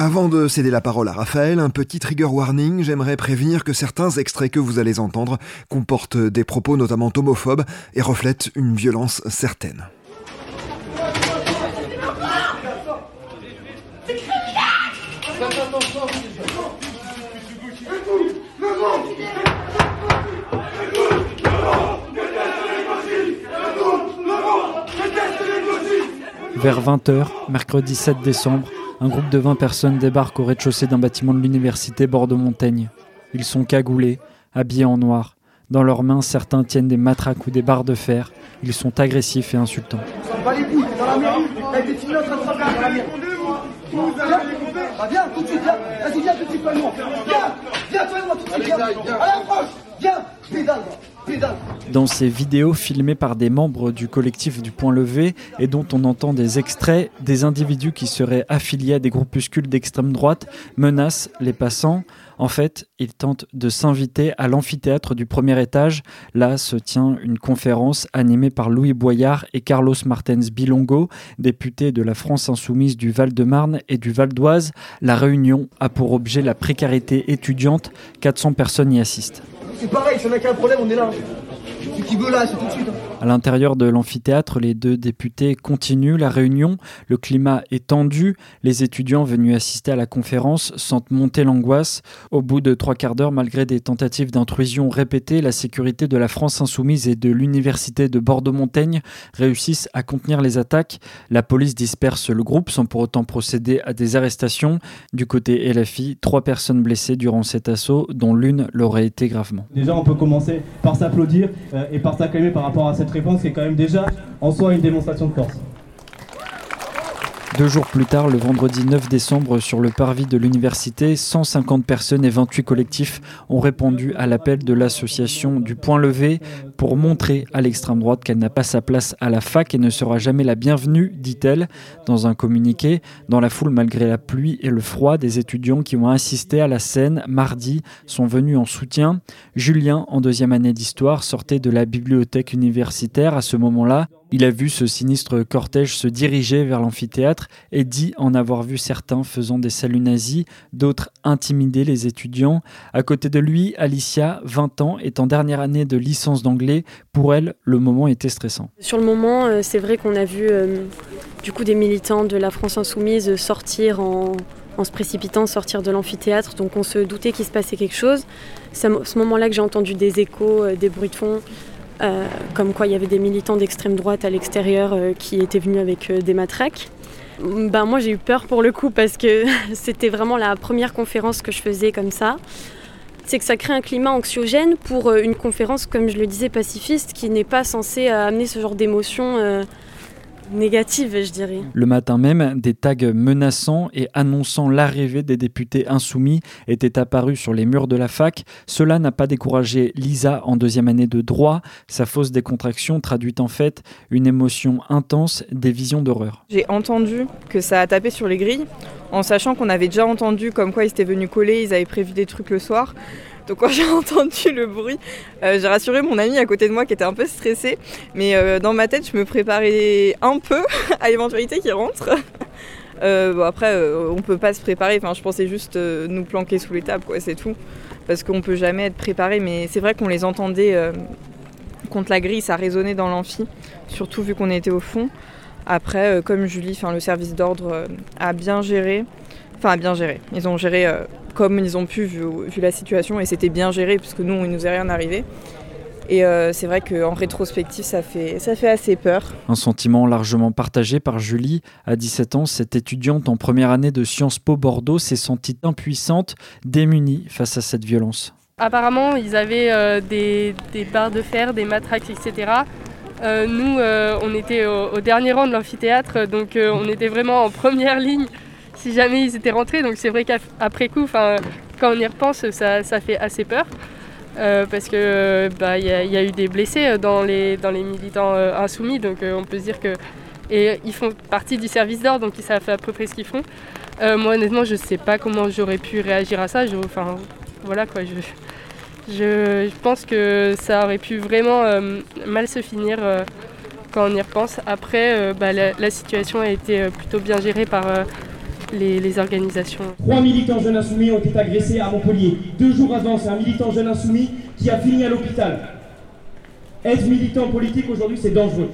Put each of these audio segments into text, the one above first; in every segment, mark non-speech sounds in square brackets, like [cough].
Avant de céder la parole à Raphaël, un petit trigger warning, j'aimerais prévenir que certains extraits que vous allez entendre comportent des propos notamment homophobes et reflètent une violence certaine. Vers 20h, mercredi 7 décembre, un groupe de 20 personnes débarque au rez-de-chaussée d'un bâtiment de l'université Bordeaux-Montaigne. Ils sont cagoulés, habillés en noir. Dans leurs mains, certains tiennent des matraques ou des barres de fer. Ils sont agressifs et insultants. Dans ces vidéos filmées par des membres du collectif du Point Levé et dont on entend des extraits, des individus qui seraient affiliés à des groupuscules d'extrême droite menacent les passants. En fait, ils tentent de s'inviter à l'amphithéâtre du premier étage. Là se tient une conférence animée par Louis Boyard et Carlos Martens Bilongo, députés de la France insoumise du Val-de-Marne et du Val d'Oise. La réunion a pour objet la précarité étudiante. 400 personnes y assistent. C'est pareil, si on a qu'un problème, on est là. C'est qui veut là, c'est tout de suite. À l'intérieur de l'amphithéâtre, les deux députés continuent la réunion. Le climat est tendu. Les étudiants venus assister à la conférence sentent monter l'angoisse. Au bout de trois quarts d'heure, malgré des tentatives d'intrusion répétées, la sécurité de la France insoumise et de l'université de Bordeaux-Montaigne réussissent à contenir les attaques. La police disperse le groupe sans pour autant procéder à des arrestations. Du côté LFI, trois personnes blessées durant cet assaut, dont l'une l'aurait été gravement. Déjà, on peut commencer par s'applaudir euh, et par s'acclamer par rapport à cette réponse qui est quand même déjà en soi une démonstration de force. Deux jours plus tard, le vendredi 9 décembre, sur le parvis de l'université, 150 personnes et 28 collectifs ont répondu à l'appel de l'association du Point Levé pour montrer à l'extrême droite qu'elle n'a pas sa place à la fac et ne sera jamais la bienvenue, dit-elle, dans un communiqué. Dans la foule, malgré la pluie et le froid, des étudiants qui ont assisté à la scène mardi sont venus en soutien. Julien, en deuxième année d'histoire, sortait de la bibliothèque universitaire à ce moment-là. Il a vu ce sinistre cortège se diriger vers l'amphithéâtre et dit en avoir vu certains faisant des saluts nazis, d'autres intimider les étudiants. À côté de lui, Alicia, 20 ans, est en dernière année de licence d'anglais. Pour elle, le moment était stressant. Sur le moment, euh, c'est vrai qu'on a vu euh, du coup des militants de la France insoumise sortir en, se précipitant, sortir de l'amphithéâtre. Donc on se doutait qu'il se passait quelque chose. C'est à ce moment-là que j'ai entendu des échos, euh, des bruits de fond. Comme quoi il y avait des militants d'extrême droite à l'extérieur qui étaient venus avec des matraques. Ben, moi j'ai eu peur pour le coup parce que [laughs] c'était vraiment la première conférence que je faisais comme ça. C'est que ça crée un climat anxiogène pour une conférence, comme je le disais, pacifiste, qui n'est pas censée amener ce genre d'émotions négative, je dirais. Le matin même, des tags menaçants et annonçant l'arrivée des députés insoumis étaient apparus sur les murs de la fac. Cela n'a pas découragé Lisa en deuxième année de droit. Sa fausse décontraction traduit en fait une émotion intense, des visions d'horreur. J'ai entendu que ça a tapé sur les grilles, en sachant qu'on avait déjà entendu comme quoi ils étaient venus coller, ils avaient prévu des trucs le soir. Donc quand j'ai [laughs] entendu le bruit, euh, j'ai rassuré mon ami à côté de moi qui était un peu stressé. Mais euh, dans ma tête, je me préparais un peu [laughs] à l'éventualité qu'il rentre. [laughs] Euh, bon, après, euh, on peut pas se préparer. Enfin, je pensais juste nous planquer sous les tables, quoi, c'est tout. Parce qu'on peut jamais être préparé. Mais c'est vrai qu'on les entendait contre la grille, ça résonnait dans l'amphi, surtout vu qu'on était au fond. Après, comme Julie, le service d'ordre a bien géré, enfin bien géré. Ils ont géré comme ils ont pu vu, vu la situation et c'était bien géré puisque nous, il nous est rien arrivé. Et euh, c'est vrai qu'en rétrospective, ça fait, ça fait assez peur. Un sentiment largement partagé par Julie. À 17 ans, cette étudiante en première année de Sciences Po Bordeaux s'est sentie impuissante, démunie face à cette violence. Apparemment, ils avaient euh, des, barres de fer, des matraques, etc. Euh, nous, on était au, dernier rang de l'amphithéâtre, donc on était vraiment en première ligne si jamais ils étaient rentrés. Donc c'est vrai qu'après coup, quand on y repense, ça, ça fait assez peur. Euh, parce que bah, y, a eu des blessés euh, dans les, dans les militants euh, insoumis, donc on peut se dire que et ils font partie du service d'ordre, donc ils savent à peu près ce qu'ils font. moi honnêtement, je sais pas comment j'aurais pu réagir à ça. enfin voilà quoi, je, je, pense que ça aurait pu vraiment mal se finir quand on y repense. Après, bah, la, la, situation a été plutôt bien gérée par Trois militants jeunes insoumis ont été agressés à Montpellier. Deux jours avant, c'est un militant jeune insoumis qui a fini à l'hôpital. Être militant politique aujourd'hui, c'est dangereux.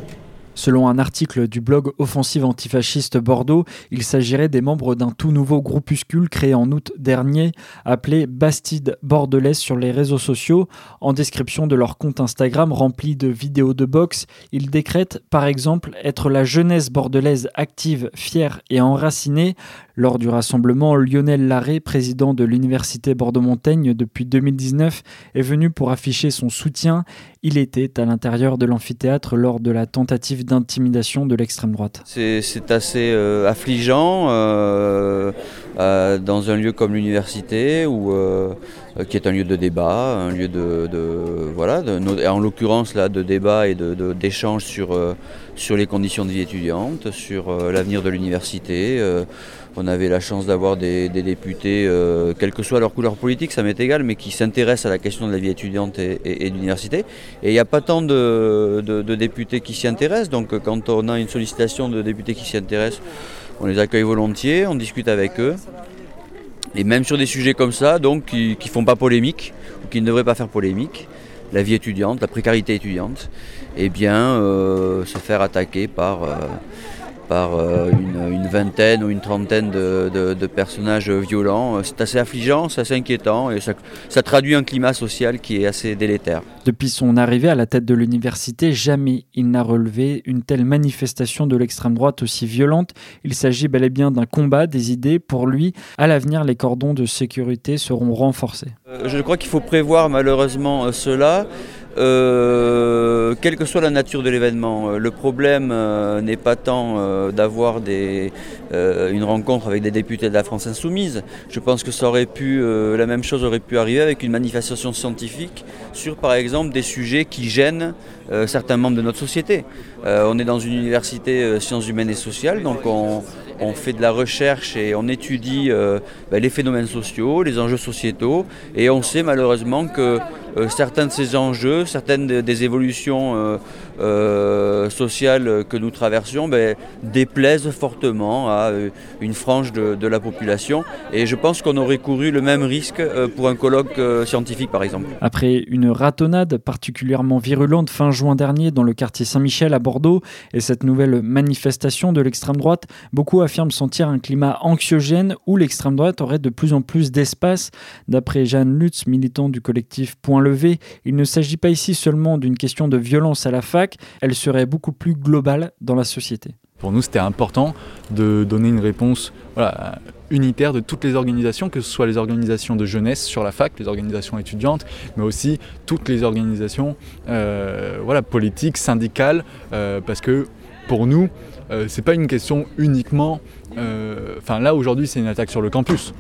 Selon un article du blog Offensive antifasciste Bordeaux, il s'agirait des membres d'un tout nouveau groupuscule créé en août dernier, appelé Bastide Bordelaise sur les réseaux sociaux. En description de leur compte Instagram rempli de vidéos de boxe, ils décrètent par exemple être la jeunesse bordelaise active, fière et enracinée. Lors du rassemblement, Lionel Larré, président de l'Université Bordeaux-Montaigne depuis 2019, est venu pour afficher son soutien. Il était à l'intérieur de l'amphithéâtre lors de la tentative d'intimidation de l'extrême droite. C'est assez euh, affligeant euh, euh, dans un lieu comme l'université qui est un lieu de débat, un lieu de, voilà, en l'occurrence là de débat et d'échange sur sur les conditions de vie étudiante, sur l'avenir de l'université. On avait la chance d'avoir des, députés, euh, quelle que soit leur couleur politique, ça m'est égal, mais qui s'intéressent à la question de la vie étudiante et, de l'université. Et il n'y a pas tant de, députés qui s'y intéressent, donc quand on a une sollicitation de députés qui s'y intéressent, on les accueille volontiers, on discute avec eux. Et même sur des sujets comme ça, donc qui ne font pas polémique, ou qui ne devraient pas faire polémique, la vie étudiante, la précarité étudiante, eh bien euh, se faire attaquer par... Euh, par euh, une, vingtaine ou une trentaine de, personnages violents. C'est assez affligeant, c'est assez inquiétant et ça, traduit un climat social qui est assez délétère. Depuis son arrivée à la tête de l'université, jamais il n'a relevé une telle manifestation de l'extrême droite aussi violente. Il s'agit bel et bien d'un combat des idées. Pour lui, à l'avenir, les cordons de sécurité seront renforcés. Euh, je crois qu'il faut prévoir malheureusement euh, cela. Euh, quelle que soit la nature de l'événement, euh, le problème euh, n'est pas tant d'avoir une rencontre avec des députés de la France insoumise. Je pense que ça aurait pu, la même chose aurait pu arriver avec une manifestation scientifique sur, par exemple, des sujets qui gênent certains membres de notre société. on est dans une université sciences humaines et sociales, donc on, fait de la recherche et on étudie ben, les phénomènes sociaux, les enjeux sociétaux, et on sait malheureusement que certains de ces enjeux, certaines des évolutions euh, euh, sociales que nous traversions ben, déplaisent fortement à une frange de, la population. Et je pense qu'on aurait couru le même risque pour un colloque scientifique, par exemple. Après une ratonnade particulièrement virulente fin juin dernier dans le quartier Saint-Michel à Bordeaux et cette nouvelle manifestation de l'extrême droite, beaucoup affirment sentir un climat anxiogène où l'extrême droite aurait de plus en plus d'espace. D'après Jeanne Lutz, militant du collectif Point il ne s'agit pas ici seulement d'une question de violence à la fac, elle serait beaucoup plus globale dans la société. Pour nous, c'était important de donner une réponse unitaire de toutes les organisations, que ce soit les organisations de jeunesse sur la fac, les organisations étudiantes, mais aussi toutes les organisations euh, voilà, politiques, syndicales, euh, parce que pour nous, euh, c'est pas une question uniquement. Enfin, là aujourd'hui, c'est une attaque sur le campus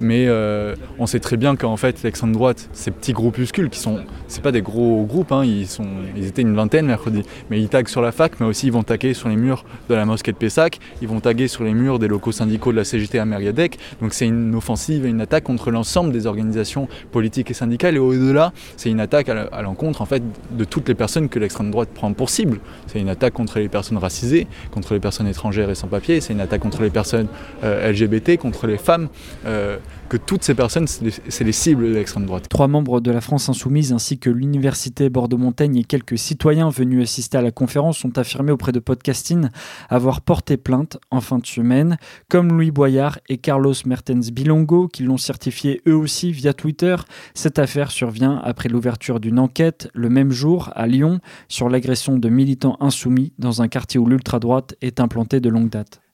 mais euh, on sait très bien qu'en fait l'extrême droite, ces petits groupuscules qui sont, c'est pas des gros groupes, hein, ils, sont, ils étaient une vingtaine mercredi, mais ils taguent sur la fac, mais aussi ils vont taguer sur les murs de la mosquée de Pessac, ils vont taguer sur les murs des locaux syndicaux de la CGT à Meriadec, donc c'est une offensive et une attaque contre l'ensemble des organisations politiques et syndicales, et au-delà, c'est une attaque à l'encontre en fait de toutes les personnes que l'extrême droite prend pour cible. C'est une attaque contre les personnes racisées, contre les personnes étrangères et sans papier, c'est une attaque contre les personnes euh, LGBT, contre les femmes. Euh, que toutes ces personnes, c'est les cibles de l'extrême droite. Trois membres de la France Insoumise ainsi que l'Université Bordeaux-Montaigne et quelques citoyens venus assister à la conférence ont affirmé auprès de Podcasting avoir porté plainte en fin de semaine, comme Louis Boyard et Carlos Mertens Bilongo qui l'ont certifié eux aussi via Twitter. Cette affaire survient après l'ouverture d'une enquête le même jour à Lyon sur l'agression de militants insoumis dans un quartier où l'ultra-droite est implantée de longue date.